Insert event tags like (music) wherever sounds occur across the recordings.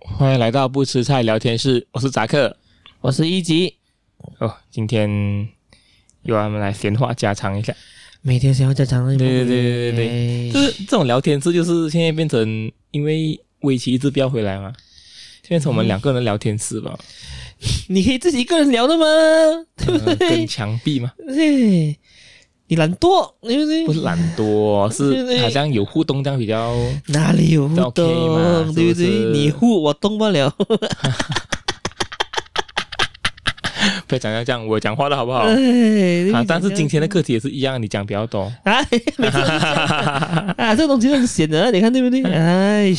欢迎来到不吃菜聊天室，我是扎克，我是一级。哦，今天由我们来闲话家常一下，每天闲话家常。对对对对对对，就是这种聊天室，就是现在变成因为围棋一直不要回来嘛，变成我们两个人聊天室吧。嗯、(laughs) 你可以自己一个人聊的吗？对不 (laughs) 对？跟墙壁嘛。对。你懒惰，对不对？不是懒惰，是好像有互动这样比较。哪里有互动对不对？你互我动不了。(laughs) 不要讲要这样，我讲话了好不好？哎，啊，但是今天的课题也是一样，你讲比较多。啊 (laughs) (laughs) 啊，这个东西很闲的，你看对不对？哎，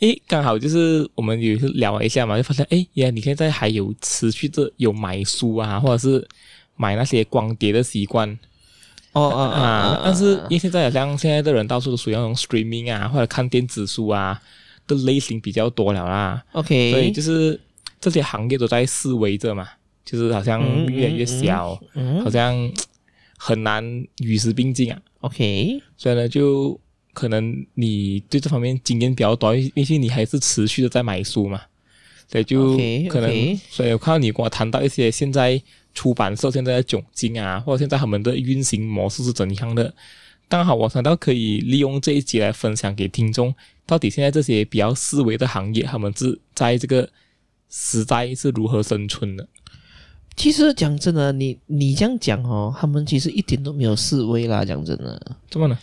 诶，刚好就是我们有一次聊一下嘛，就发现哎呀，你现在还有持续着有买书啊，或者是买那些光碟的习惯。哦哦啊！但是因为现在好像现在的人到处都属于那种 streaming 啊，或者看电子书啊的类型比较多了啦。OK，所以就是这些行业都在示威着嘛，就是好像越来越小，嗯嗯、好像很难与时并进啊。OK，所以呢，就可能你对这方面经验比较多，因为你还是持续的在买书嘛，所以就可能，okay, okay. 所以我看到你跟我谈到一些现在。出版社现在的窘境啊，或者现在他们的运行模式是怎样的？刚好我想到可以利用这一集来分享给听众，到底现在这些比较思维的行业，他们是在这个时代是如何生存的？其实讲真的，你你这样讲哦，他们其实一点都没有示威啦。讲真的，怎么呢？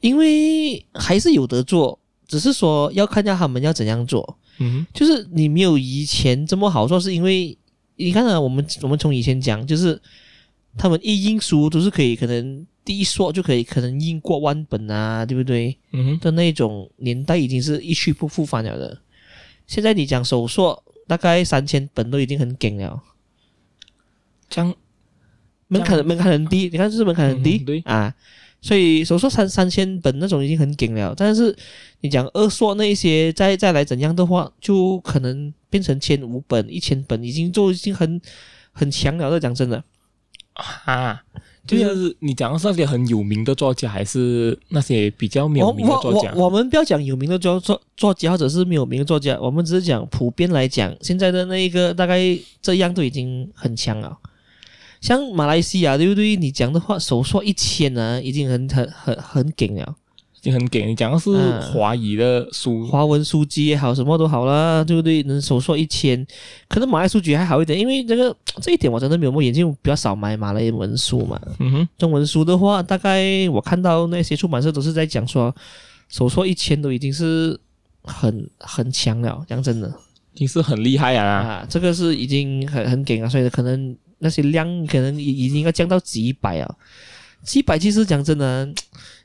因为还是有得做，只是说要看下他们要怎样做。嗯，就是你没有以前这么好做，是因为。你看啊，我们我们从以前讲，就是他们一印书都是可以，可能第一刷就可以，可能印过万本啊，对不对？嗯哼。的那种年代已经是一去不复返了的。现在你讲手硕，大概三千本都已经很紧了。这样门槛门槛很低，你看是不是门槛很低？嗯、对啊。所以手硕三三千本那种已经很紧了，但是你讲二硕那一些再再来怎样的话，就可能变成千五本、一千本，已经就已经很很强了。讲真的啊，就是你讲的是那些很有名的作家，还是那些比较没有名的作家？我我我们不要讲有名的作作作家，或者是没有名的作家，我们只是讲普遍来讲，现在的那一个大概这样都已经很强了。像马来西亚对不对？你讲的话，手刷一千呢，已经很很很很顶了，已经很给。你讲的是华语的书，华文书籍也好，什么都好啦，对不对？能手说一千，可能马来书籍还好一点，因为这个 (tsk) 这一点我真的没有摸眼睛，比较少买马来文书嘛。嗯哼，中文书的话，大概我看到那些出版社都是在讲说，手说一千都已经是很很强了，讲真的，已经是很厉害啊。啊，这个是已经很很给啊，所以可能。那些量可能已已经要降到几百啊，几百其实讲真的，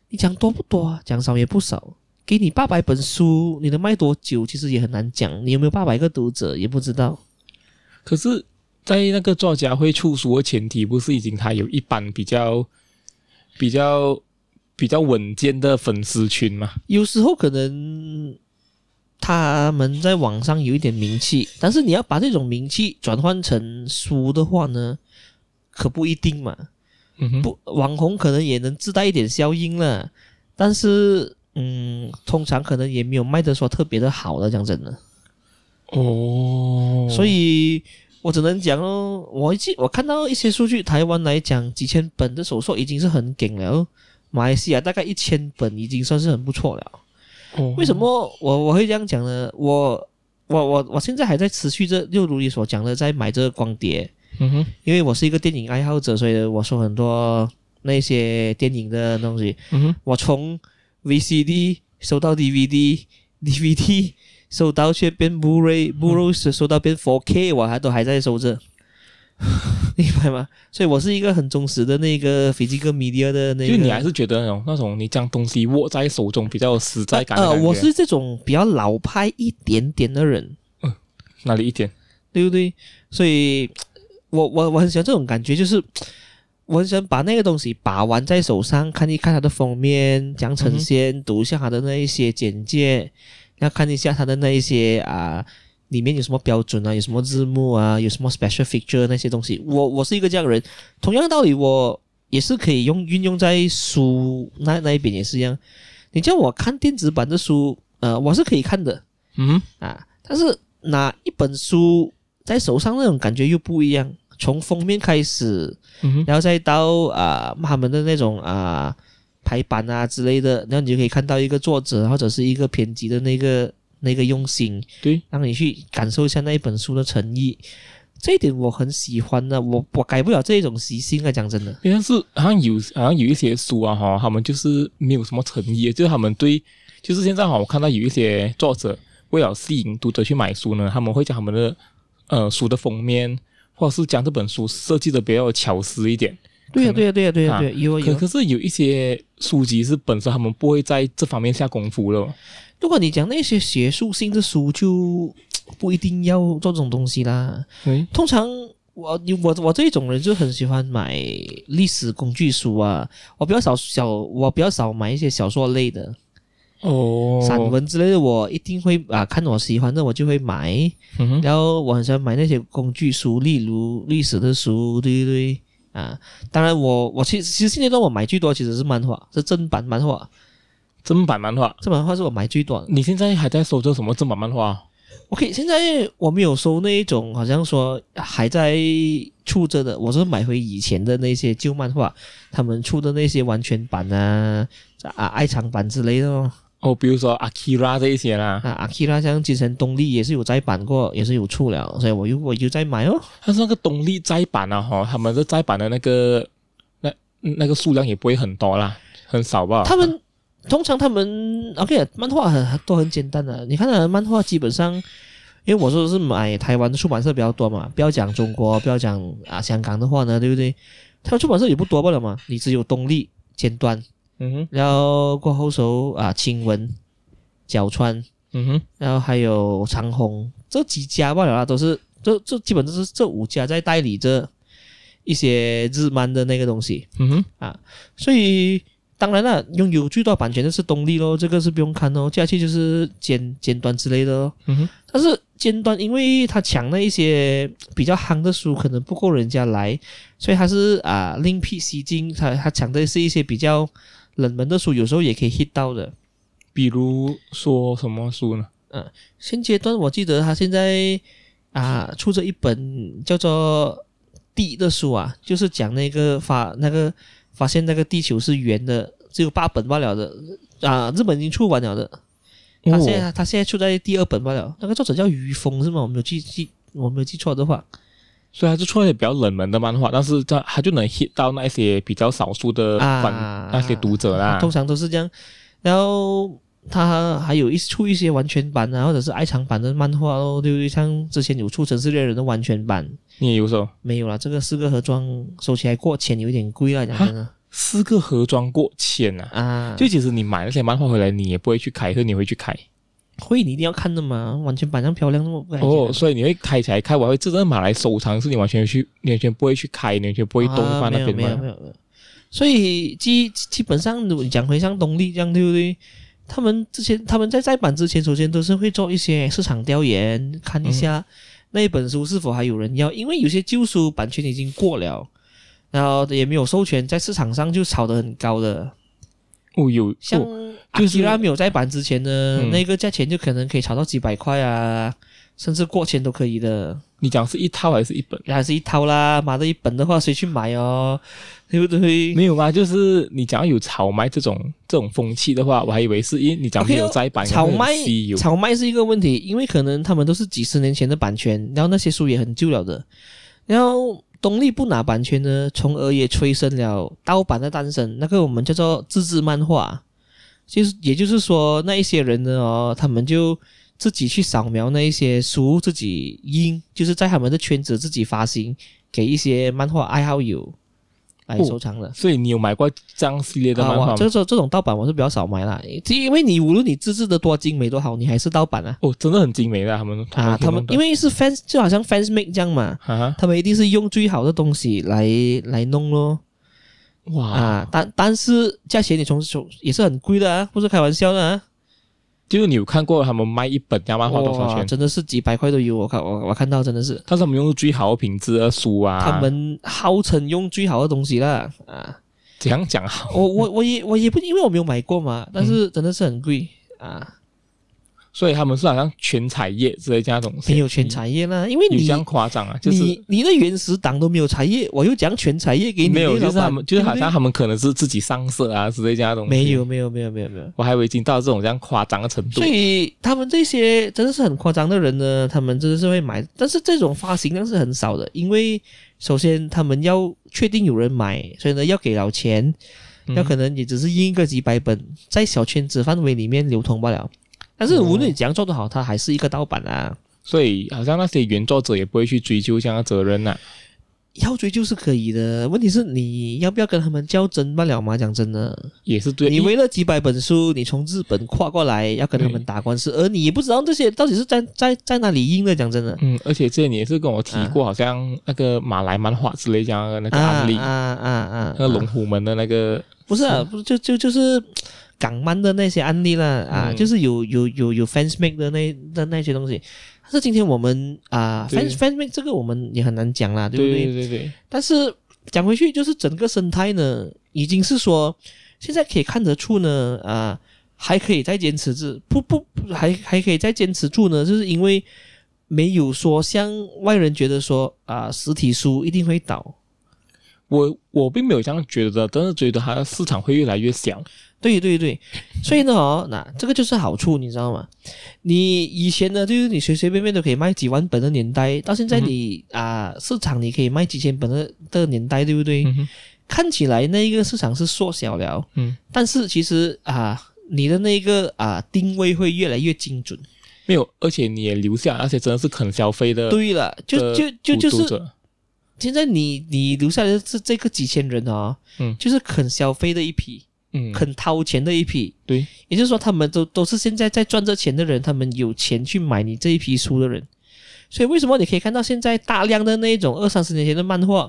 你讲多不多啊？讲少也不少。给你八百本书，你能卖多久？其实也很难讲。你有没有八百个读者也不知道。可是，在那个作家会出书的前提，不是已经他有一般比较、比较、比较稳健的粉丝群吗？有时候可能。他们在网上有一点名气，但是你要把这种名气转换成书的话呢，可不一定嘛。不，网红可能也能自带一点效应了，但是，嗯，通常可能也没有卖的说特别的好的，讲真的。哦，所以我只能讲哦，我记我看到一些数据，台湾来讲几千本的手刷已经是很顶了，马来西亚大概一千本已经算是很不错了。为什么我我会这样讲呢？我我我我现在还在持续着，就如你所讲的，在买这个光碟。嗯哼，因为我是一个电影爱好者，所以我说很多那些电影的东西。嗯哼，我从 VCD 收到 DVD，DVD (laughs) 收到却变 Blu-ray，Blu-ray 收到变 4K，我还都还在收着。(laughs) 明白吗？所以我是一个很忠实的那个 physical media 的那个。就你还是觉得那种那种你将东西握在手中比较有实在感。呃，我是这种比较老派一点点的人。嗯，哪里一点？对不对？所以我我我很喜欢这种感觉，就是我很喜欢把那个东西把玩在手上，看一看它的封面，讲呈现，嗯、读一下它的那一些简介，要看一下它的那一些啊。里面有什么标准啊？有什么字幕啊？有什么 special feature 那些东西？我我是一个这样的人。同样的道理，我也是可以用运用在书那那一边也是一样。你叫我看电子版的书，呃，我是可以看的，嗯啊，但是拿一本书在手上那种感觉又不一样。从封面开始，嗯，然后再到啊、呃、他们的那种啊排版啊之类的，然后你就可以看到一个作者或者是一个编辑的那个那个用心，对，让你去感受一下那一本书的诚意，这一点我很喜欢的，我我改不了这一种习性啊，讲真的。但是好像有好像有一些书啊哈，他们就是没有什么诚意，就是他们对，就是现在哈，我看到有一些作者为了吸引读者去买书呢，他们会将他们的呃书的封面。或者是将这本书设计的比较巧思一点。对呀、啊，对呀、啊，对呀、啊，对呀、啊，对、啊。有有。可可是有一些书籍是本身他们不会在这方面下功夫了。如果你讲那些学术性的书，就不一定要做这种东西啦。嗯。通常我我我这种人就很喜欢买历史工具书啊。我比较少小，我比较少买一些小说类的。哦，散文之类的我一定会啊，看我喜欢的我就会买。嗯，然后我很喜欢买那些工具书，例如历史的书，对不对？啊，当然我我其实其实现阶段我买最多其实是漫画，是正版漫画。正版漫画，正版漫画是我买最多。你现在还在收这什么正版漫画？OK，现在我没有收那一种，好像说还在出着的，我是买回以前的那些旧漫画，他们出的那些完全版啊啊爱藏版之类的哦。哦，比如说阿基拉这一些啦，啊，阿基拉像精神动力也是有再版过，也是有出了，所以我又我又再买哦。但是那个动力再版啊，哈，他们的再版的那个那那个数量也不会很多啦，很少吧？他们通常他们 OK，漫画很都很简单的。你看他的漫画基本上，因为我说的是买台湾的出版社比较多嘛，不要讲中国，不要讲啊香港的话呢，对不对？他们出版社也不多不了嘛，你只有动力尖端。嗯哼，然后过后手啊，青文、角川，嗯哼，然后还有长虹这几家罢了啦，都是这这基本都是这五家在代理着一些日漫的那个东西，嗯哼。啊，所以当然了，拥有最大版权的是东立咯，这个是不用看哦，接下去就是尖尖端之类的哦，嗯哼，但是尖端因为他抢那一些比较夯的书可能不够人家来，所以他是啊另辟蹊径，他他抢的是一些比较。冷门的书有时候也可以 hit 到的，比如说什么书呢？嗯，现阶段我记得他现在啊出着一本叫做《地》的书啊，就是讲那个发那个发现那个地球是圆的，只有八本罢了的啊，日本已经出完了的。他现在、哦、他现在出在第二本罢了，那个作者叫于峰是吗？我没有记记我没有记错的话。所以还是出一些比较冷门的漫画，但是他他就能 hit 到那些比较少数的版、啊、那些读者啦。通常都是这样，然后他还有一出一些完全版啊，或者是爱藏版的漫画哦，对不对？像之前有出《城市猎人》的完全版，你也有收？没有啦，这个四个盒装收起来过千，有点贵了，讲真的。四个盒装过千啊！啊，就其实你买那些漫画回来，你也不会去开，是你会去开。会，你一定要看的嘛，完全版上漂亮那么哦，所以你会开起来开，我会真正买来收藏，是你完全去，你完全不会去开，你完全不会动放那边吗？没有没有没有。所以基基本上，你讲回像东力这样，对不对？他们之前他们在再版之前，首先都是会做一些市场调研，看一下那一本书是否还有人要，因为有些旧书版权已经过了，然后也没有授权，在市场上就炒得很高的。哦，有像。就是他没有在版之前呢，嗯、那个价钱就可能可以炒到几百块啊，甚至过千都可以的。你讲是一套还是一本？还是一套啦，买的一本的话，谁去买哦？对不对？没有嘛，就是你讲有炒卖这种这种风气的话，我还以为是因为你讲没有再版。Okay, 炒卖炒卖是一个问题，因为可能他们都是几十年前的版权，然后那些书也很旧了的，然后东立不拿版权呢，从而也催生了盗版的诞生。那个我们叫做自制漫画。就是，也就是说，那一些人呢，哦，他们就自己去扫描那一些书，自己印，就是在他们的圈子自己发行，给一些漫画爱好友来收藏的。哦。所以你有买过这样系列的漫画吗？啊，这种这种盗版我是比较少买啦，因为你无论你自制的多精美多好，你还是盗版啊。哦，真的很精美的，他们啊，他们因为是 fans，就好像 fans make 这样嘛，啊，他们一定是用最好的东西来来弄咯。哇啊！但但是价钱你从手也是很贵的啊，不是开玩笑的啊。就是你有看过他们卖一本漫画多少钱？真的是几百块都有。我看我我看到真的是。但是他们用最好的品质的书啊。他们号称用最好的东西啦啊。怎样讲好？我我我也我也不因为我没有买过嘛，但是真的是很贵、嗯、啊。所以他们是好像全彩页之类这样东西，没有全彩页啦，因为你这样夸张啊，就是你你的原始党都没有彩页，我又讲全彩页给你，没有，就是他们就是好像他们可能是自己上色啊之类这样东西，没有没有没有没有没有，我还以为已经到这种这样夸张的程度，所以他们这些真的是很夸张的人呢，他们真的是会买，但是这种发行量是很少的，因为首先他们要确定有人买，所以呢要给了钱，那可能也只是印一个几百本，在小圈子范围里面流通罢了。但是无论你怎样做都好，它还是一个盗版啊。所以好像那些原作者也不会去追究这样的责任呐、啊。要追究是可以的，问题是你要不要跟他们较真罢了嘛？讲真的，也是对。你为了几百本书，你从日本跨过来要跟他们打官司，而你也不知道这些到底是在在在哪里印的。讲真的，嗯，而且这你也是跟我提过，好像那个马来漫画之类这样的那个案例，啊啊啊，那个龙虎门的那个，不是啊，不是就就就是。港漫的那些案例啦，啊，嗯、就是有有有有 fans make 的那的那些东西，但是今天我们啊对，fans fans make 这个我们也很难讲啦，对不对？对对对。但是讲回去，就是整个生态呢，已经是说现在可以看得出呢，啊，还可以再坚持住，不不，还还可以再坚持住呢，就是因为没有说像外人觉得说啊，实体书一定会倒。我我并没有这样觉得，但是觉得它的市场会越来越小。对对对，所以呢，哦，那这个就是好处，你知道吗？你以前呢，就是你随随便便都可以卖几万本的年代，到现在你啊、嗯呃，市场你可以卖几千本的的年代，对不对？嗯、看起来那一个市场是缩小了，嗯，但是其实啊、呃，你的那个啊、呃、定位会越来越精准。没有，而且你也留下那些真的是肯消费的。对了，就就就就是现在你你留下来的是这个几千人啊、哦，嗯，就是肯消费的一批。嗯，肯掏钱的一批，对，也就是说，他们都都是现在在赚着钱的人，他们有钱去买你这一批书的人，所以为什么你可以看到现在大量的那一种二三十年前的漫画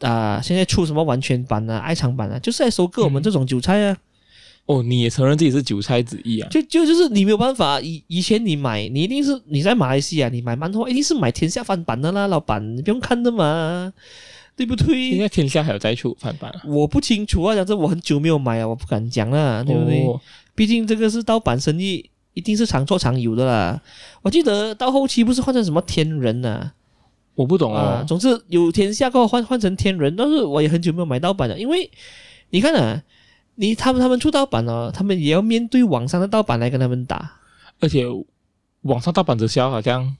啊、呃，现在出什么完全版啊、爱藏版啊，就是来收割我们这种韭菜啊。嗯、哦，你也承认自己是韭菜之一啊？就就就是你没有办法，以以前你买，你一定是你在马来西亚你买馒头，一定是买天下翻版的啦，老板，你不用看的嘛。对不对？现在天下还有在出翻版啊？我不清楚啊，讲这我很久没有买啊，我不敢讲啦，对不对？哦、毕竟这个是盗版生意，一定是常做常有的啦。我记得到后期不是换成什么天人呐、啊？我不懂啊。总之有天下过后换换成天人，但是我也很久没有买盗版了，因为你看啊，你他们他们出盗版哦，他们也要面对网上的盗版来跟他们打，而且网上盗版的销好像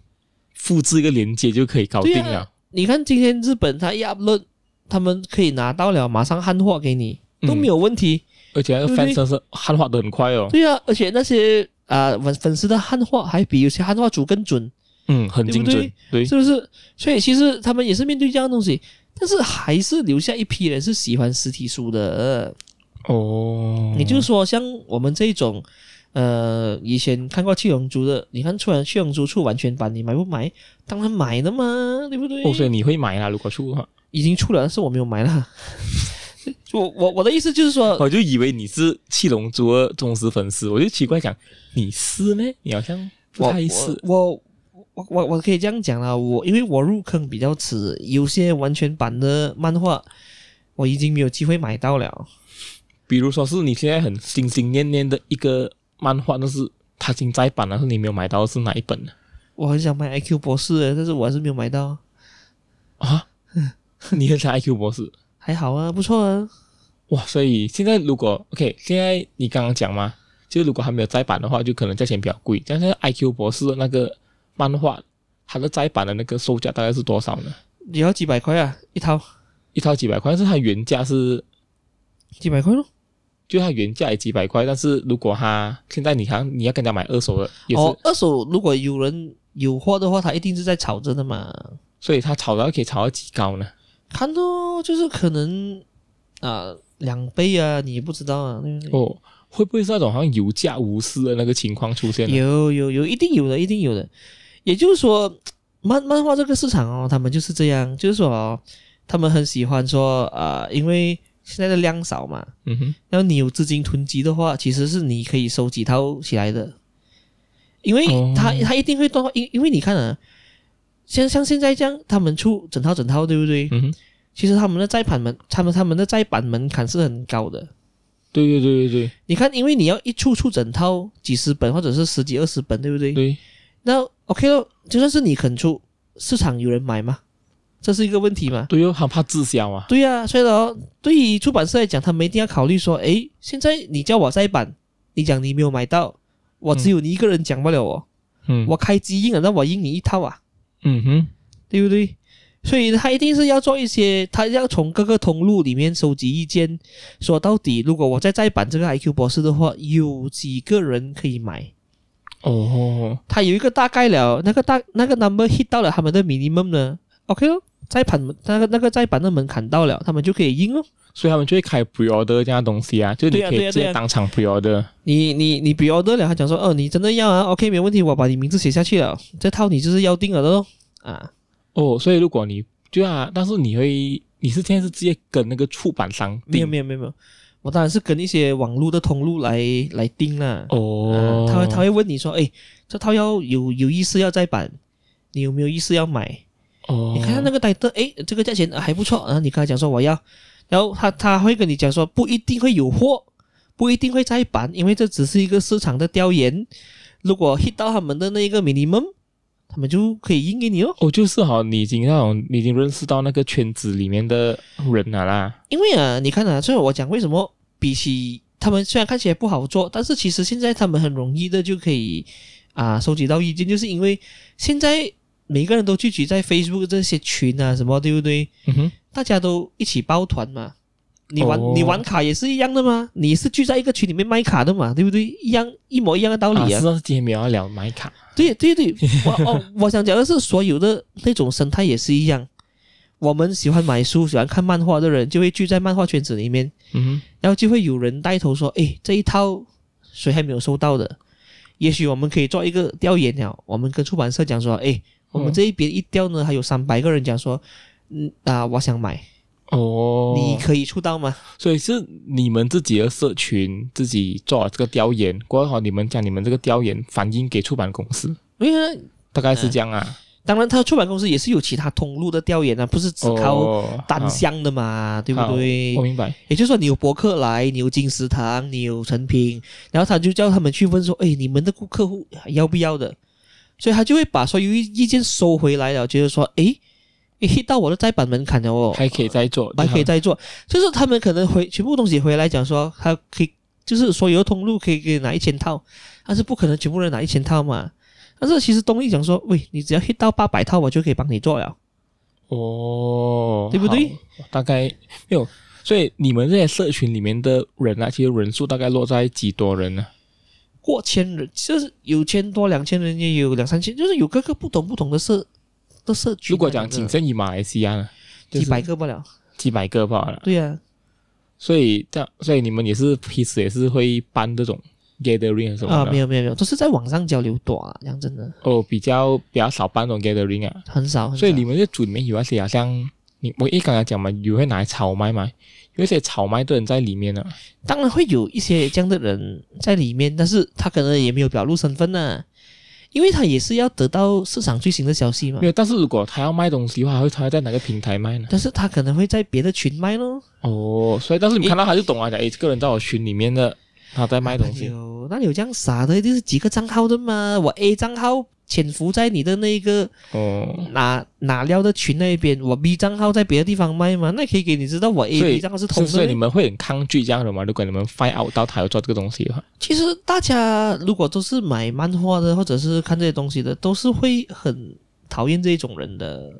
复制一个链接就可以搞定了。你看今天日本他一 upload，他们可以拿到了，马上汉化给你都没有问题，而且那个翻身是汉化的很快哦。对啊，而且那些啊粉粉丝的汉化还比有些汉化组更准，嗯，很精准，对，对，对，是不是？所以其实他们也是面对这样的东西，但是还是留下一批人是喜欢实体书的哦。也就是说，像我们这一种。呃，以前看过《七龙珠》的，你看出来《七龙珠》出完全版，你买不买？当然买的嘛，对不对？哦，所以你会买啦，如果出的话，已经出了，但是我没有买啦。我我我的意思就是说，我就以为你是《七龙珠》的忠实粉丝，我就奇怪讲你是呢？你好像不太是。我我我我，我可以这样讲啦，我因为我入坑比较迟，有些完全版的漫画我已经没有机会买到了。比如说是你现在很心心念念的一个。漫画但是它已经再版了，是你没有买到是哪一本呢？我很想买 IQ 博士，但是我还是没有买到啊。(laughs) 你很想 IQ 博士？还好啊，不错啊。哇，所以现在如果 OK，现在你刚刚讲嘛，就如果还没有再版的话，就可能价钱比较贵。但是 IQ 博士的那个漫画，它的再版的那个售价大概是多少呢？也要几百块啊，一套，一套几百块，但是它原价是几百块咯。就它原价也几百块，但是如果它现在你看你要跟他买二手的，也是哦，二手如果有人有货的话，他一定是在炒着的嘛。所以他炒到可以炒到几高呢？看到就是可能啊两倍啊，你也不知道啊。哦，会不会是那种好像有价无市的那个情况出现？有有有，一定有的，一定有的。也就是说，漫漫画这个市场哦，他们就是这样，就是说哦，他们很喜欢说啊，因为。现在的量少嘛，嗯哼，然后你有资金囤积的话，其实是你可以收几套起来的，因为他他一定会多，因因为你看啊，像像现在这样，他们出整套整套，对不对？嗯哼，其实他们的再版门，他们他们的再版门槛是很高的，对对对对对。你看，因为你要一出出整套几十本或者是十几二十本，对不对？对。那 OK 咯，就算是你肯出，市场有人买吗？这是一个问题嘛？对哟，很怕滞销啊。对呀、啊，所以呢，对于出版社来讲，他们一定要考虑说，诶，现在你叫我再版，你讲你没有买到，我只有你一个人讲不了哦。嗯。我开机印了，那我印你一套啊。嗯哼，对不对？所以他一定是要做一些，他要从各个通路里面收集意见，说到底，如果我再再版这个 IQ 博士的话，有几个人可以买？哦，他有一个大概了，那个大那个 number hit 到了他们的 minimum 呢？OK 哦，再版那个那个再版的门槛到了，他们就可以印哦。所以他们就会开 pre-order 这样东西啊，就你可以直接当场 pre-order。你你你 pre-order 了，他讲说哦，你真的要啊？OK，没问题，我把你名字写下去了，这套你就是要定了的喽啊。哦，所以如果你对啊，但是你会，你是现在是直接跟那个出版商？没有没有没有没有，我当然是跟一些网络的通路来来订了。哦、啊，他会他会问你说，哎，这套要有有意思要再版，你有没有意思要买？哦，你看看那个 title，哎，这个价钱还不错，然后你跟他讲说我要，然后他他会跟你讲说不一定会有货，不一定会再版，因为这只是一个市场的调研，如果 hit 到他们的那个 minimum。他们就可以印给你哦。哦，就是哈，你已经那种，你已经认识到那个圈子里面的人了啦。因为啊，你看啊，所以我讲为什么比起他们虽然看起来不好做，但是其实现在他们很容易的就可以啊收集到意见，就是因为现在每个人都聚集在 Facebook 这些群啊什么，对不对？嗯哼，大家都一起抱团嘛。你玩、哦、你玩卡也是一样的吗？你是聚在一个群里面卖卡的嘛，对不对？一样一模一样的道理啊。是啊，今天没有要聊买卡。对对对，(laughs) 我哦，我想讲的是，所有的那种生态也是一样。我们喜欢买书、喜欢看漫画的人，就会聚在漫画圈子里面，嗯，然后就会有人带头说：“诶，这一套谁还没有收到的？也许我们可以做一个调研了。我们跟出版社讲说：诶，我们这一边一调呢，还有三百个人讲说，嗯啊，我想买。”哦，你可以出道吗？所以是你们自己的社群自己做了这个调研，过后你们将你们这个调研反映给出版公司。对啊，大概是这样啊。呃、当然，他出版公司也是有其他通路的调研啊，不是只靠单向的嘛，哦、对不对？我明白。也就是说，你有博客来，你有金石堂，你有诚品，然后他就叫他们去问说：“哎，你们的顾客户要不要的？”所以他就会把所有意见收回来了，就是说：“诶。”一 hit 到我的再版门槛了哦，还可以再做，还可以再做，就是他们可能回全部东西回来讲说，他可以就是所有的通路可以给你拿一千套，但是不可能全部人拿一千套嘛。但是其实东立讲说，喂，你只要 hit 到八百套，我就可以帮你做了。哦，对不对？大概没有，所以你们这些社群里面的人啊，其实人数大概落在几多人呢？过千人，就是有千多、两千人，也有两三千，就是有各个不同不同的社。的社区如果讲仅限于马来西亚呢，几百个不了，几百个罢了。对呀、啊，所以这样，所以你们也是平时也是会办这种 gathering 什么的啊？没有没有没有，都是在网上交流多啊，讲真的。哦，比较比较少办这种 gathering 啊，很少。很少。所以你们这组里面有那些好像你我一刚才讲嘛，有会拿来炒卖嘛？有一些炒卖的人在里面呢、啊。当然会有一些这样的人在里面，但是他可能也没有表露身份呢、啊。因为他也是要得到市场最新的消息嘛。对，但是如果他要卖东西的话，会他会在哪个平台卖呢？但是他可能会在别的群卖咯。哦，所以但是你看到他就懂啊，讲诶，这个人在我群里面的，他在卖东西。有，那有这样傻的，就是几个账号的嘛？我 A 账号。潜伏在你的那个哦，哪哪料的群那边，我 B 账号在别的地方卖嘛，那可以给你知道我 A B 账号是同的。所以你们会很抗拒这样的吗？如果你们 find out 到他要做这个东西的话，其实大家如果都是买漫画的，或者是看这些东西的，都是会很讨厌这种人的，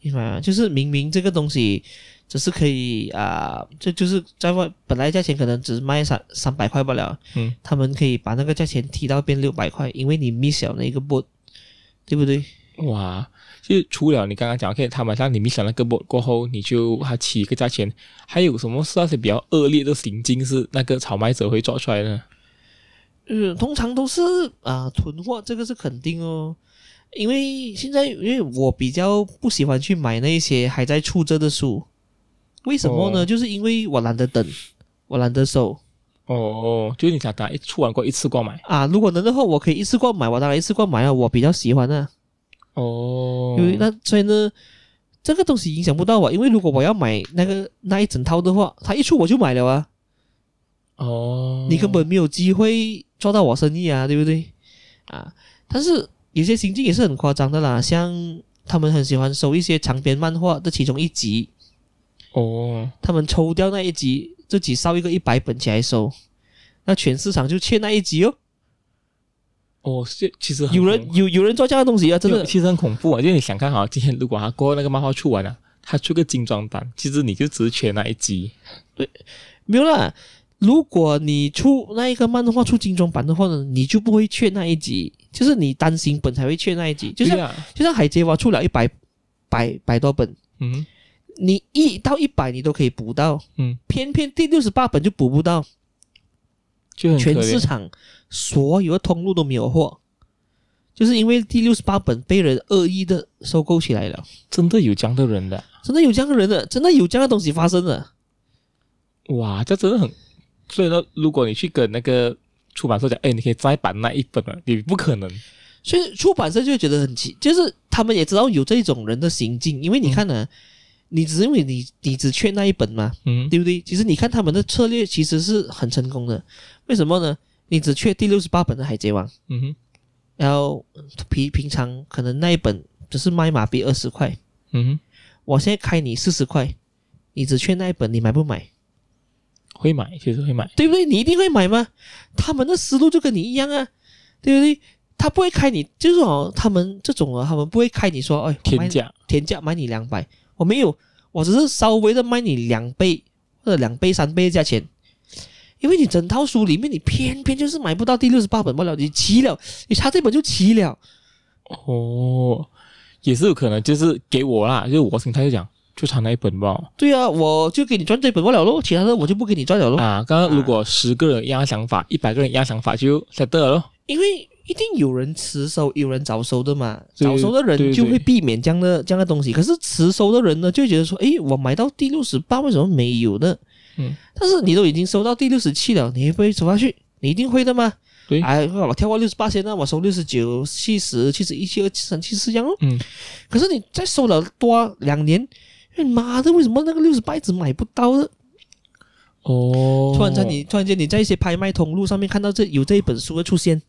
明白吗？就是明明这个东西。只是可以啊，这、呃、就，就是在外本来价钱可能只是卖三三百块不了，嗯，他们可以把那个价钱提到变六百块，因为你 miss 了那个 boat，对不对？哇，就除了你刚刚讲，可以他们像你 miss 了那个 boat 过后，你就还起一个价钱，还有什么是那些比较恶劣的行径是那个炒卖者会做出来的？嗯，通常都是啊囤货，这个是肯定哦，因为现在因为我比较不喜欢去买那些还在出着的书。为什么呢？哦、就是因为我懒得等，我懒得收。哦哦，就是你想打一出完过一次过买啊？如果能的话，我可以一次过买，我当然一次过买啊。我比较喜欢啊。哦，因为那所以呢，这个东西影响不到我，因为如果我要买那个那一整套的话，它一出我就买了啊。哦，你根本没有机会做到我生意啊，对不对？啊，但是有些行径也是很夸张的啦，像他们很喜欢收一些长篇漫画的其中一集，哦，他们抽掉那一集，自己烧一个一百本起来收，那全市场就缺那一集哦。哦，其其实有人有有人做这样的东西啊，真的，其实很恐怖啊。就你想看哈，今天如果他过后那个漫画出完了，他出个精装版，其实你就只缺那一集。对，没有啦。如果你出那一个漫画出精装版的话呢，你就不会缺那一集，就是你单行本才会缺那一集。就像、啊、就像海贼王出了一百百百多本，嗯，你一到一百你都可以补到，嗯，偏偏第六十八本就补不到，就很全市场所有的通路都没有货，就是因为第六十八本被人恶意的收购起来了。真的有这样的人的，真的有这样的人的，真的有这样的东西发生的。哇，这真的很。所以呢，如果你去跟那个出版社讲，哎，你可以再版那一本了，你不可能。所以出版社就觉得很奇，就是他们也知道有这种人的行径，因为你看呢，嗯、你只因为你你只缺那一本嘛，嗯，对不对？其实你看他们的策略其实是很成功的，为什么呢？你只缺第六十八本的海贼王，嗯哼，然后平平常可能那一本只是卖马币二十块，嗯哼，我现在开你四十块，你只缺那一本，你买不买？会买，其实会买，对不对？你一定会买吗？他们的思路就跟你一样啊，对不对？他不会开你，就是哦，他们这种啊，他们不会开你说，哎，天价，天价买你两百，我没有，我只是稍微的卖你两倍或者两倍、三倍的价钱，因为你整套书里面，你偏偏就是买不到第六十八本不了，你齐了，你差这本就齐了。哦，也是有可能，就是给我啦，就是我心态就讲。就差那一本吧。对啊，我就给你赚这本不了咯，其他的我就不给你赚了咯。啊，刚刚如果十个人一样想法，一百、啊、个人一样想法就得了咯。因为一定有人迟收，有人早收的嘛。早收的人就会避免这样的这样的东西。可是迟收的人呢，就觉得说，诶，我买到第六十八，为什么没有呢？嗯。但是你都已经收到第六十七了，你会不会走下去？你一定会的嘛。对。哎，我跳过六十八先，那我收六十九、七十、七十一、七二、七三、七四这样哦。嗯。可是你再收了多两年。哎妈的！为什么那个六十八一直买不到呢？哦，突然间你突然间你在一些拍卖通路上面看到这有这一本书的出现，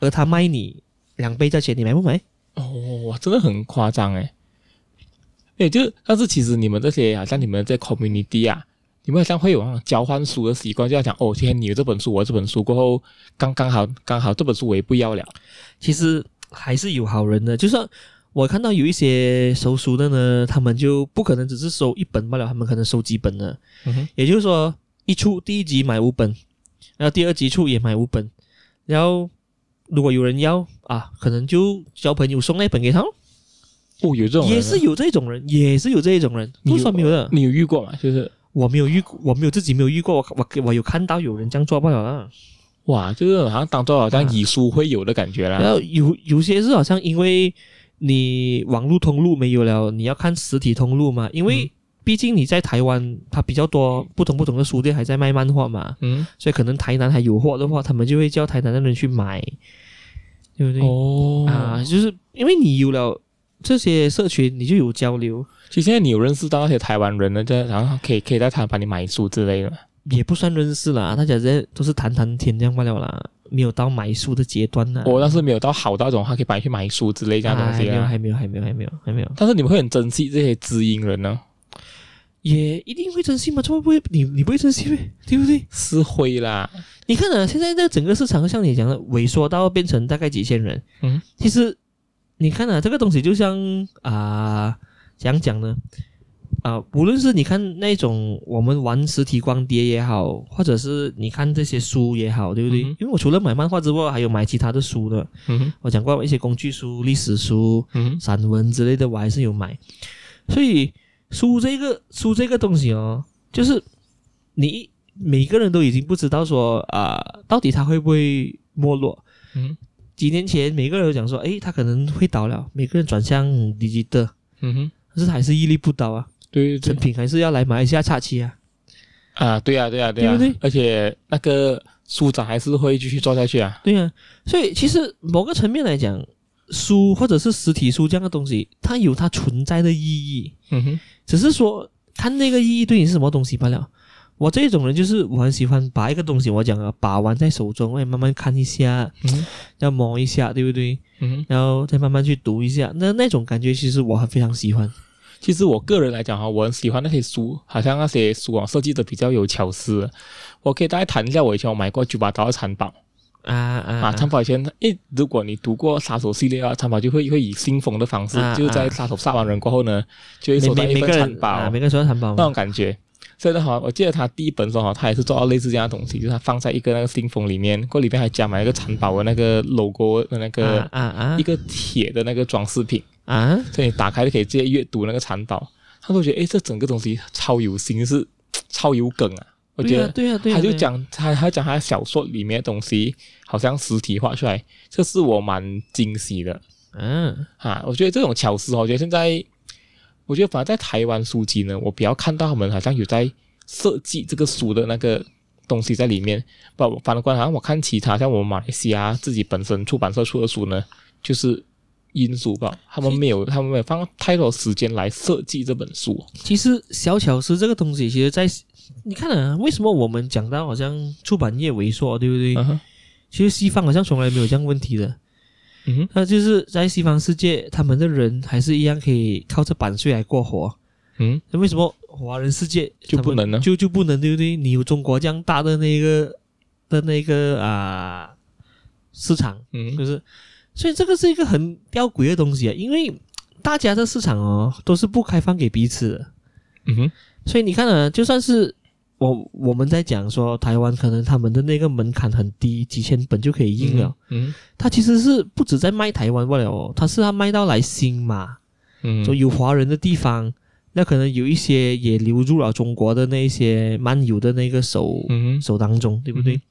而他卖你两倍价钱，你买不买？哦，真的很夸张诶。诶，就但是其实你们这些好像你们在 community 啊，你们好像会有那种交换书的习惯，就要讲哦，今天你有这本书，我这本书过后刚刚好刚好这本书我也不要了。其实还是有好人的，就算。我看到有一些收书的呢，他们就不可能只是收一本罢了，他们可能收几本呢？也就是说，一出第一集买五本，然后第二集出也买五本，然后如果有人要啊，可能就交朋友送那本给他。哦，有这种人，也是有这种人，也是有这种人，不说没有的。你有遇过吗？就是我没有遇，我没有自己没有遇过，我我我有看到有人这样做罢了啦。哇，就是好像当做好像以书会友的感觉啦。然后有有些是好像因为。你网络通路没有了，你要看实体通路嘛？因为毕竟你在台湾，它比较多不同不同的书店还在卖漫画嘛。嗯，所以可能台南还有货的话，他们就会叫台南的人去买，对不对？哦，啊，就是因为你有了这些社群，你就有交流。其实现在你有认识到那些台湾人呢，就然后可以可以在台湾帮你买书之类的，也不算认识啦，大家这都是谈谈天这样罢了啦。没有到买书的阶段呢、啊，我当时没有到好到这种，他可以帮你去买书之类这样东西啊，还没有，还没有，还没有，还没有，还没有。但是你们会很珍惜这些知音人呢？也一定会珍惜吗？怎么不会？你你不会珍惜呗？(laughs) 对不对？是会啦。你看啊，现在这整个市场像你讲的萎缩到变成大概几千人，嗯，其实你看啊，这个东西就像啊，怎样讲呢？啊，无论是你看那种我们玩实体光碟也好，或者是你看这些书也好，对不对？嗯、因为我除了买漫画之外，还有买其他的书的。嗯，我讲过一些工具书、历史书、嗯、散文之类的，我还是有买。所以书这个书这个东西哦，就是你每个人都已经不知道说啊，到底它会不会没落？嗯，几年前每个人都讲说，诶，它可能会倒了，每个人转向 digital。嗯哼，可是还是屹立不倒啊。对，成品还是要来马来西亚插旗啊！啊，对啊，对啊，对啊，对不对？而且那个书展还是会继续做下去啊！对啊，所以其实某个层面来讲，书或者是实体书这样的东西，它有它存在的意义。嗯哼，只是说看那个意义对你是什么东西罢了。我这种人就是我很喜欢把一个东西，我讲啊，把玩在手中，哎，慢慢看一下，嗯，要摸一下，对不对？嗯，然后再慢慢去读一下，那那种感觉其实我很非常喜欢。其实我个人来讲哈，我很喜欢那些书，好像那些书啊设计的比较有巧思。我可以大概谈一下，我以前我买过九把刀的蚕宝。啊啊啊！蚕宝以前，诶，如果你读过杀手系列啊，蚕宝就会会以信封的方式，啊、就是在杀手杀完人过后呢，就会收到一份蚕宝，啊，每个人收到蚕宝那种感觉。所以的话，我记得他第一本的时候，他也是做到类似这样的东西，就是他放在一个那个信封里面，过里面还加满一个蚕宝的那个 logo 的那个啊啊，一个铁的那个装饰品啊，所以你打开就可以直接阅读那个蚕宝。他都觉得，诶，这整个东西超有心思，超有梗啊。我觉得，对啊，对啊，他就讲他，他讲他小说里面的东西，好像实体化出来，这是我蛮惊喜的。嗯，哈，我觉得这种巧思，我觉得现在，我觉得反而在台湾书籍呢，我比较看到他们好像有在设计这个书的那个东西在里面。不，反过来，好像我看其他像我们马来西亚自己本身出版社出的书呢，就是英书吧，他们没有，他们没有放太多时间来设计这本书。其实小巧思这个东西，其实在。你看啊，为什么我们讲到好像出版业萎缩，对不对？Uh huh. 其实西方好像从来没有这样问题的。嗯哼，那就是在西方世界，他们的人还是一样可以靠着版税来过活。嗯，那为什么华人世界就不能呢？就就不能，对不对？你有中国这样大的那个的那个啊市场，嗯，就是，所以这个是一个很吊诡的东西啊，因为大家的市场哦都是不开放给彼此的。嗯哼，所以你看啊，就算是。我我们在讲说台湾可能他们的那个门槛很低，几千本就可以印了。嗯，他其实是不止在卖台湾不了哦，他是他卖到来新嘛，嗯，说有华人的地方，那可能有一些也流入了中国的那些漫游的那个手，嗯，手当中，对不对？嗯、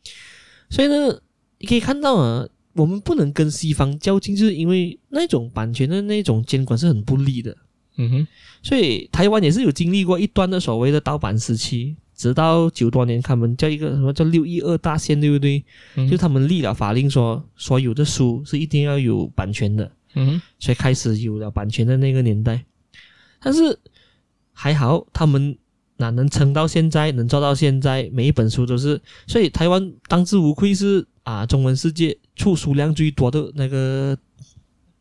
所以呢，你可以看到啊，我们不能跟西方较劲，就是因为那种版权的那种监管是很不利的。嗯哼，所以台湾也是有经历过一段的所谓的盗版时期。直到九多年，他们叫一个什么叫六一二大限，对不对？嗯、就他们立了法令说，说所有的书是一定要有版权的，嗯，所以开始有了版权的那个年代。但是还好，他们哪能撑到现在，能做到现在，每一本书都是，所以台湾当之无愧是啊，中文世界出书量最多的那个，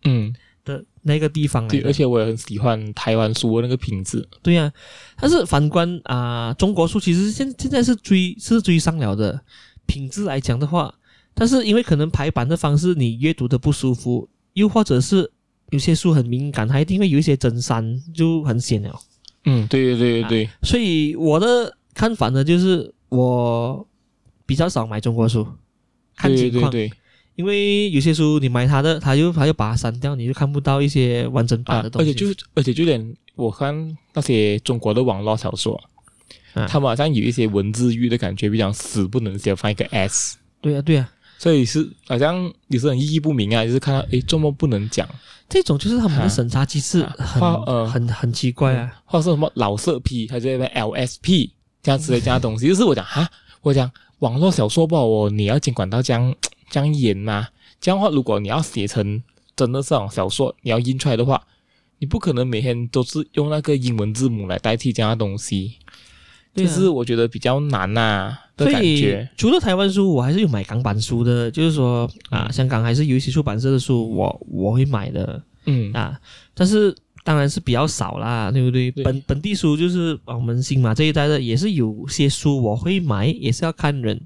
嗯。的那个地方，对，而且我也很喜欢台湾书的那个品质。对呀、啊，但是反观啊、呃，中国书其实现现在是追是追上了的品质来讲的话，但是因为可能排版的方式你阅读的不舒服，又或者是有些书很敏感，它一定会有一些真删，就很显了。嗯，对对对对对、啊。所以我的看法呢，就是我比较少买中国书，看情况。对对对对因为有些书你买他的，他又他又把它删掉，你就看不到一些完整版的东西。啊、而且就而且就连我看那些中国的网络小说，啊、他们好像有一些文字狱的感觉，比较死不能写，放一个 S。对呀、啊、对呀、啊，所以是好像也是很意义不明啊，就是看到诶，这么不能讲，这种就是他们的审查机制很、啊、呃很很奇怪啊，或者说什么老色批，还是 LSP 这样子的这样东西，就是我讲哈，我讲网络小说不好哦，你要监管到这样。这样演嘛？这样的话，如果你要写成真的这种小说，你要印出来的话，你不可能每天都是用那个英文字母来代替这样的东西。就、啊、是我觉得比较难呐、啊、的感觉。除了台湾书，我还是有买港版书的。就是说啊，香港还是有一些出版社的书我，我我会买的。嗯啊，但是当然是比较少啦，对不对？对本本地书就是我们新马这一代的，也是有些书我会买，也是要看人。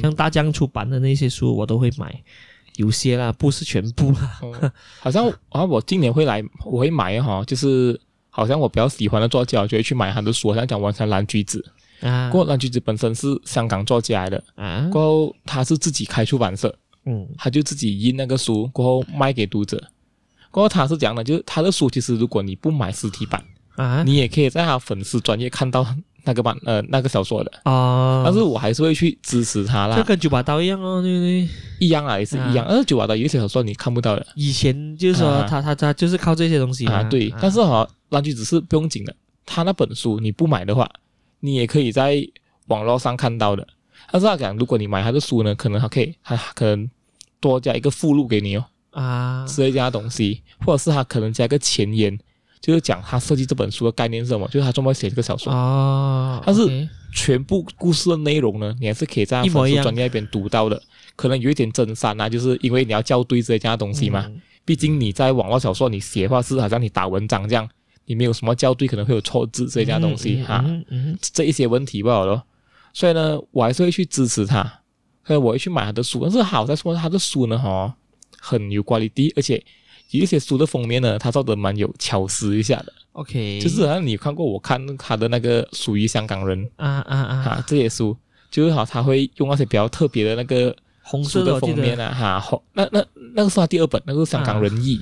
像大江出版的那些书，我都会买，有些啦，不是全部啦。哦、(laughs) 好像啊，我今年会来，我会买哈，就是好像我比较喜欢的作家，我就会去买他的书。好像讲完成蓝橘子啊，过后蓝橘子本身是香港作家来的啊，过后他是自己开出版社，嗯，他就自己印那个书，过后卖给读者。过后他是讲的，就是他的书其实如果你不买实体版啊，你也可以在他粉丝专业看到。那个版呃，那个小说的啊，但是我还是会去支持他啦。就跟九把刀一样哦，对不对？一样啊，也是一样。而九把刀有些小说你看不到的。以前就是说他他他就是靠这些东西啊，对。但是哈，蓝橘子是不用紧的，他那本书你不买的话，你也可以在网络上看到的。但是他讲，如果你买他的书呢，可能还可以他可能多加一个附录给你哦啊，之类这样东西，或者是他可能加一个前言。就是讲他设计这本书的概念是什么，就是他专门写这个小说啊。但是全部故事的内容呢，你还是可以在粉丝专业那边读到的。可能有一点真删啊，就是因为你要校对这些东西嘛。嗯、毕竟你在网络小说你写的话是好像你打文章这样，你没有什么校对，可能会有错字这些东西哈。嗯嗯，这一些问题不好咯。所以呢，我还是会去支持他，所以我会去买他的书。但是好在说他的书呢，哈，很有 quality，而且有一些书的封面呢，他做的蛮有巧思一下的。OK，就是好像你看过我看他的那个属于香港人啊啊啊，哈，这些书就是好，他会用那些比较特别的那个。红色的封面啊，哈，红那那那个是他第二本，那个是香港人译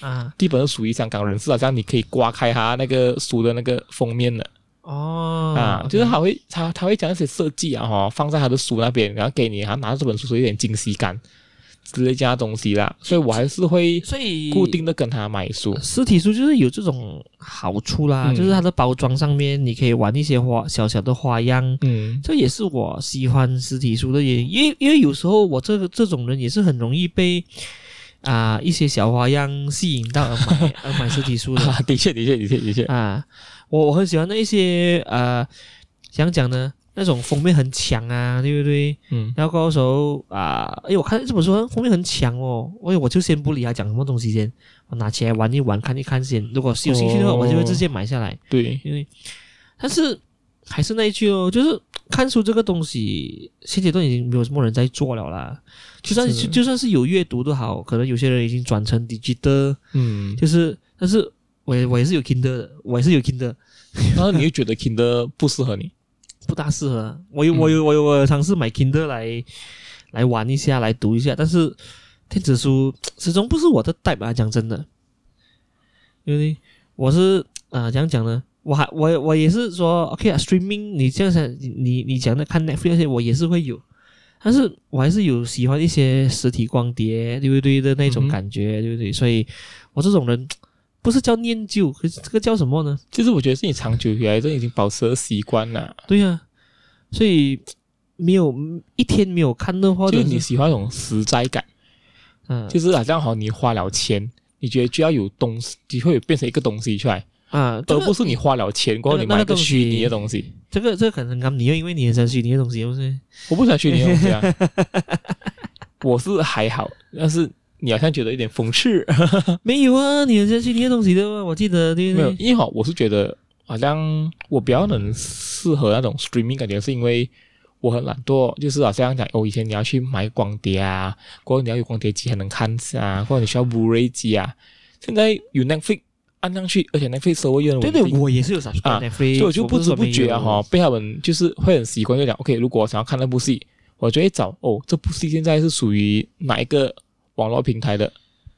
啊，第一本是属于香港人，是好像你可以刮开他那个书的那个封面的哦，啊，就是他会他他会讲一些设计啊，哈，放在他的书那边，然后给你，他拿着这本书，有点惊喜感。之类这样东西啦，所以我还是会所以固定的跟他买书。实体书就是有这种好处啦，嗯、就是它的包装上面你可以玩一些花小小的花样，嗯，这也是我喜欢实体书的原因。因为因为有时候我这个这种人也是很容易被啊、呃、一些小花样吸引到而买而买实体书的。(laughs) 的确的确的确的确啊，我我很喜欢那一些呃，想讲呢。那种封面很强啊，对不对？嗯。然后高手啊，哎，我看这本书封面很强哦，所以我就先不理他讲什么东西先，我拿起来玩一玩，看一看先。如果是有兴趣的话，哦、我就会直接买下来。对，因为但是还是那一句哦，就是看书这个东西，现阶段已经没有什么人在做了啦。就算是就算是有阅读都好，可能有些人已经转成 digital，嗯，就是，但是我也我也是有 Kindle 的，我也是有 Kindle。然后你又觉得 Kindle 不适合你？不大适合，我有我有我有我有尝试买 Kindle 来来玩一下，来读一下，但是电子书始终不是我的 type 啊，讲真的，因为我是啊，怎样讲呢，我还我我也是说，OK 啊，streaming，你这样想，你你讲的看 Netflix 那些，我也是会有，但是我还是有喜欢一些实体光碟，对不对？的那种感觉，嗯、对不对？所以我这种人。不是叫念旧，可是这个叫什么呢？其实我觉得是你长久以来都已经保持了习惯了。对呀、啊，所以没有一天没有看的话，就是你喜欢那种实在感。嗯，就是好像好，你花了钱，你觉得就要有东西，就会变成一个东西出来啊，而不是你花了钱过后你买一个虚拟的东西。这个这个可能刚你又因为你很喜欢虚拟的东西，是不是？我不喜欢虚拟的东西啊，(laughs) 我是还好，但是。你好像觉得有点讽刺，(laughs) 没有啊？你很相信这些东西的吗？我记得对不对？没有，因为好，我是觉得好像我比较能适合那种 streaming 感觉，是因为我很懒惰，就是好像讲哦，以前你要去买光碟啊，或者你要有光碟机才能看啊，或者你需要 Blu-ray 机啊，现在有 Netflix 按上去，而且 Netflix 稍微有点稳定。对对，我也是有啥啊，Netflix，所以我就不知不觉啊哈，被他们就是会很习惯，就讲 OK，如果我想要看那部戏，我就会找哦，这部戏现在是属于哪一个？网络平台的，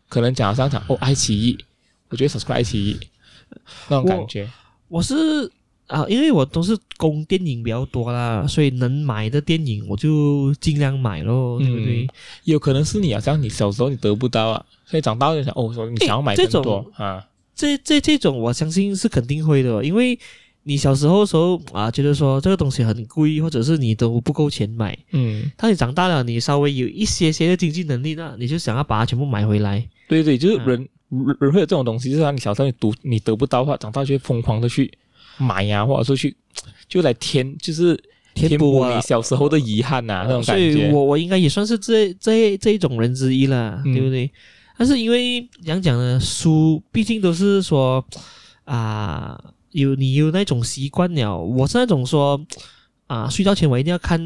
可能讲上讲哦，爱奇艺，我觉得 subscribe 爱奇艺那种感觉。我，我是啊，因为我都是供电影比较多啦，所以能买的电影我就尽量买咯，对不对？有可能是你啊，像你小时候你得不到啊，所以长大就想哦，说你想要买更多啊。这这这种我相信是肯定会的，因为。你小时候的时候啊，觉得说这个东西很贵，或者是你都不够钱买。嗯，当你长大了，你稍微有一些些的经济能力，那你就想要把它全部买回来。对对，就是人、嗯、人会有这种东西，就是让你小时候你读你得不到的话，长大就会疯狂的去买呀、啊，或者说去 (tsk) 就来填，就是填补你小时候的遗憾呐、啊，那种感觉。所以我我应该也算是这这这一种人之一了，嗯、对不对？但是因为讲讲呢，书毕竟都是说啊。有你有那种习惯了，我是那种说啊，睡觉前我一定要看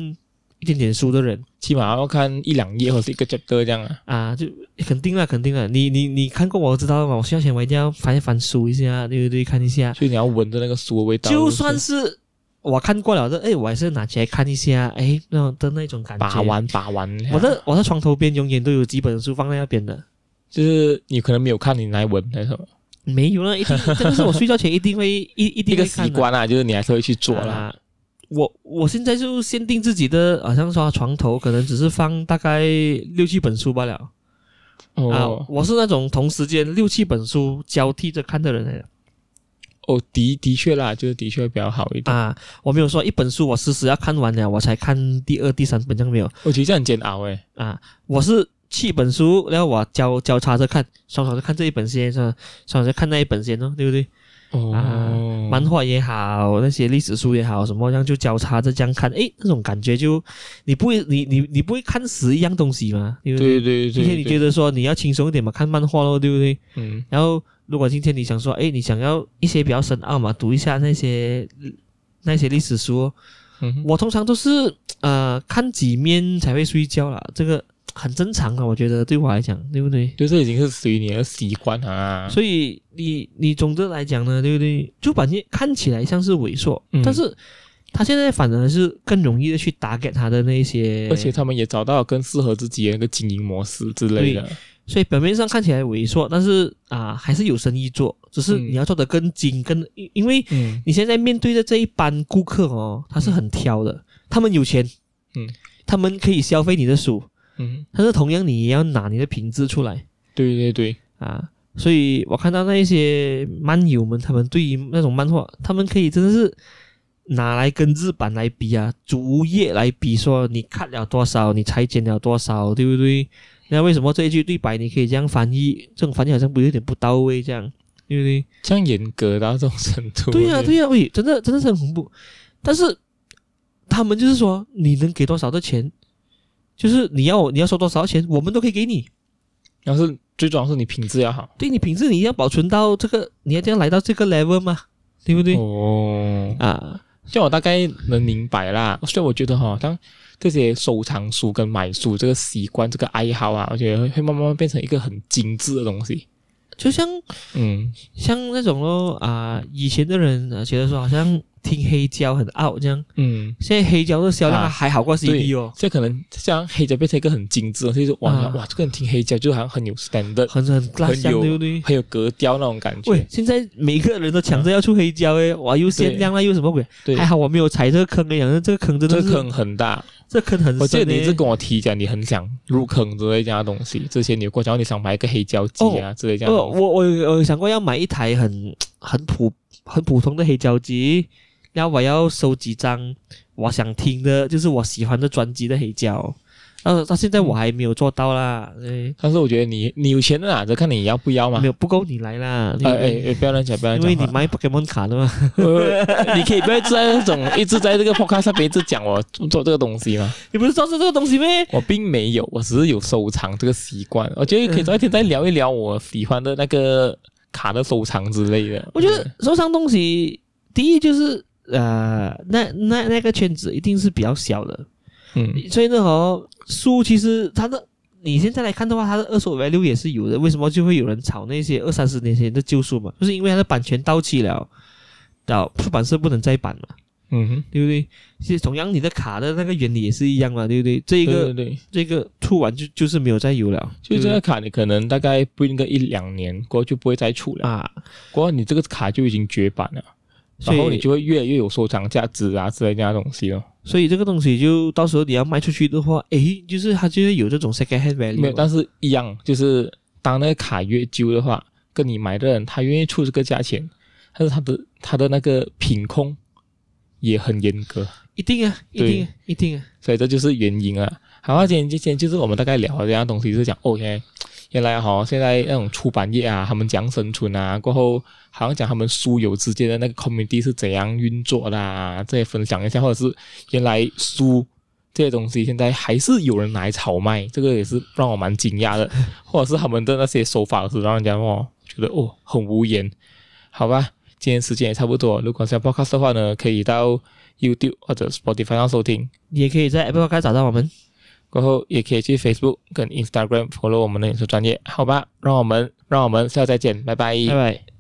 一点点书的人，起码要看一两页或者是一个 chapter 这样啊。啊，就肯定了，肯定了。你你你看过我知道嘛？我睡觉前我一定要翻一翻书一下，对不对？看一下。所以你要闻着那个书的味道。就算是我看过了的，哎，我还是拿起来看一下，哎，那种的那种感觉。把玩把玩。我的我的床头边永远都有几本书放在那边的，就是你可能没有看，你来闻还是什么？没有了，一定 (laughs) 这个是我睡觉前一定会一一定会一个习惯啊，就是你还是会去做啦。啊、我我现在就限定自己的，好像说床头可能只是放大概六七本书罢了。哦、啊，我是那种同时间六七本书交替着看的人来的。哦，的的确啦，就是的确会比较好一点啊。我没有说一本书我时时要看完了我才看第二、第三本，这样没有。我觉得这样很煎熬诶。啊，我是七本书，然后我交交叉着看，双手就看这一本先，是吧？双手看那一本先哦，对不对？哦、啊，漫画也好，那些历史书也好，什么样就交叉着这样看，诶，那种感觉就你不会，你你你不会看死一样东西嘛？对不对？对对对。今天你觉得说你要轻松一点嘛，看漫画咯，对不对？嗯。然后如果今天你想说，诶，你想要一些比较深奥嘛，读一下那些那些历史书，嗯，我通常都是呃看几面才会睡觉啦，这个。很正常啊，我觉得对我来讲，对不对？就这已经是属于你的习惯啊。所以你你总的来讲呢，对不对？就把你看起来像是萎缩，嗯、但是他现在反而是更容易的去打给他的那些，而且他们也找到更适合自己的一个经营模式之类的。所以表面上看起来萎缩，但是啊，还是有生意做，只是你要做的更精、更，因为你现在面对的这一班顾客哦，他是很挑的，他们有钱，嗯，他们可以消费你的书。嗯，但是同样你也要拿你的品质出来，对对对啊，所以我看到那一些漫友们，他们对于那种漫画，他们可以真的是拿来跟日版来比啊，逐页来比，说你看了多少，你裁剪了多少，对不对？那为什么这一句对白你可以这样翻译？这种翻译好像不有点不到位，这样对不对？这样严格到这种程度？对呀、啊、对呀、啊，喂，真的真的是很恐怖。但是他们就是说，你能给多少的钱？就是你要你要收多少钱，我们都可以给你。但是最重要是你品质要好，对，你品质你要保存到这个，你要这样来到这个 level 嘛，对不对？哦，啊，这样我大概能明白啦。所以我觉得哈，当这些收藏书跟买书这个习惯、这个爱好啊，我觉得会慢慢变成一个很精致的东西。就像嗯，像那种咯啊，以前的人觉得说好像。听黑胶很 out 这样，嗯，现在黑胶的销量还好过 CD 哦。这可能像黑胶变成一个很精致，就是哇、啊、哇，这个人听黑胶就好像很有 standard，很很很有对不对？很有格调那种感觉。喂，现在每个人都抢着要出黑胶诶，哇，又限量了又什么鬼？对，还好我没有踩这个坑诶，反正这个坑真的是这坑很大，这个坑很深。我记得你一直跟我提讲，你很想入坑之类这样的东西。之前你有跟我讲你想买一个黑胶机啊、哦、之类这样的。我我我有想过要买一台很 (tsk) 很普很普通的黑胶机。要我要收几张我想听的，就是我喜欢的专辑的黑胶，呃，到现在我还没有做到啦。对，但是我觉得你你有钱的啦，就看你要不要嘛。没有不够你来啦。哎哎哎，不要乱讲，不要乱讲。因为你买 Pokemon 卡的嘛。你可以不要在那种一直在这个 Podcast 上面一直讲我做这个东西吗？你不是说是这个东西咩？我并没有，我只是有收藏这个习惯。我觉得可以找一天再聊一聊我喜欢的那个卡的收藏之类的。我觉得收藏东西，第一就是。呃，那那那个圈子一定是比较小的，嗯，所以呢，哦，书其实它的你现在来看的话，它的二手 value 也是有的。为什么就会有人炒那些二三十年前的旧书嘛？就是因为它的版权到期了，到出版社不能再版了，嗯哼，对不对？其实同样你的卡的那个原理也是一样嘛，对不对？这一个对对对，这个出完就就是没有再有了，就这个卡你可能大概不应该一两年过后就不会再出了啊，过后你这个卡就已经绝版了。然后你就会越来越有收藏价值啊之类这样东西哦。所以这个东西就到时候你要卖出去的话，诶，就是它就会有这种 second hand value。没有，但是一样，就是当那个卡越旧的话，跟你买的人他愿意出这个价钱，但是他的他的那个品控也很严格。一定啊，一定啊，一定啊。所以这就是原因啊。好啊，今天今天就是我们大概聊的这样东西，就是讲 OK。原来哈，现在那种出版业啊，他们讲生存啊，过后好像讲他们书友之间的那个 community 是怎样运作的啊，这些分享一下，或者是原来书这些东西现在还是有人来炒卖，这个也是让我蛮惊讶的，(laughs) 或者是他们的那些手法是让人家哦觉得哦很无言。好吧，今天时间也差不多，如果想 podcast 的话呢，可以到 YouTube 或者 Spotify 上收听，你也可以在 Apple Podcast 找到我们。过后也可以去 Facebook 跟 Instagram follow 我们的影视专业，好吧？让我们让我们下次再见，拜拜，拜拜。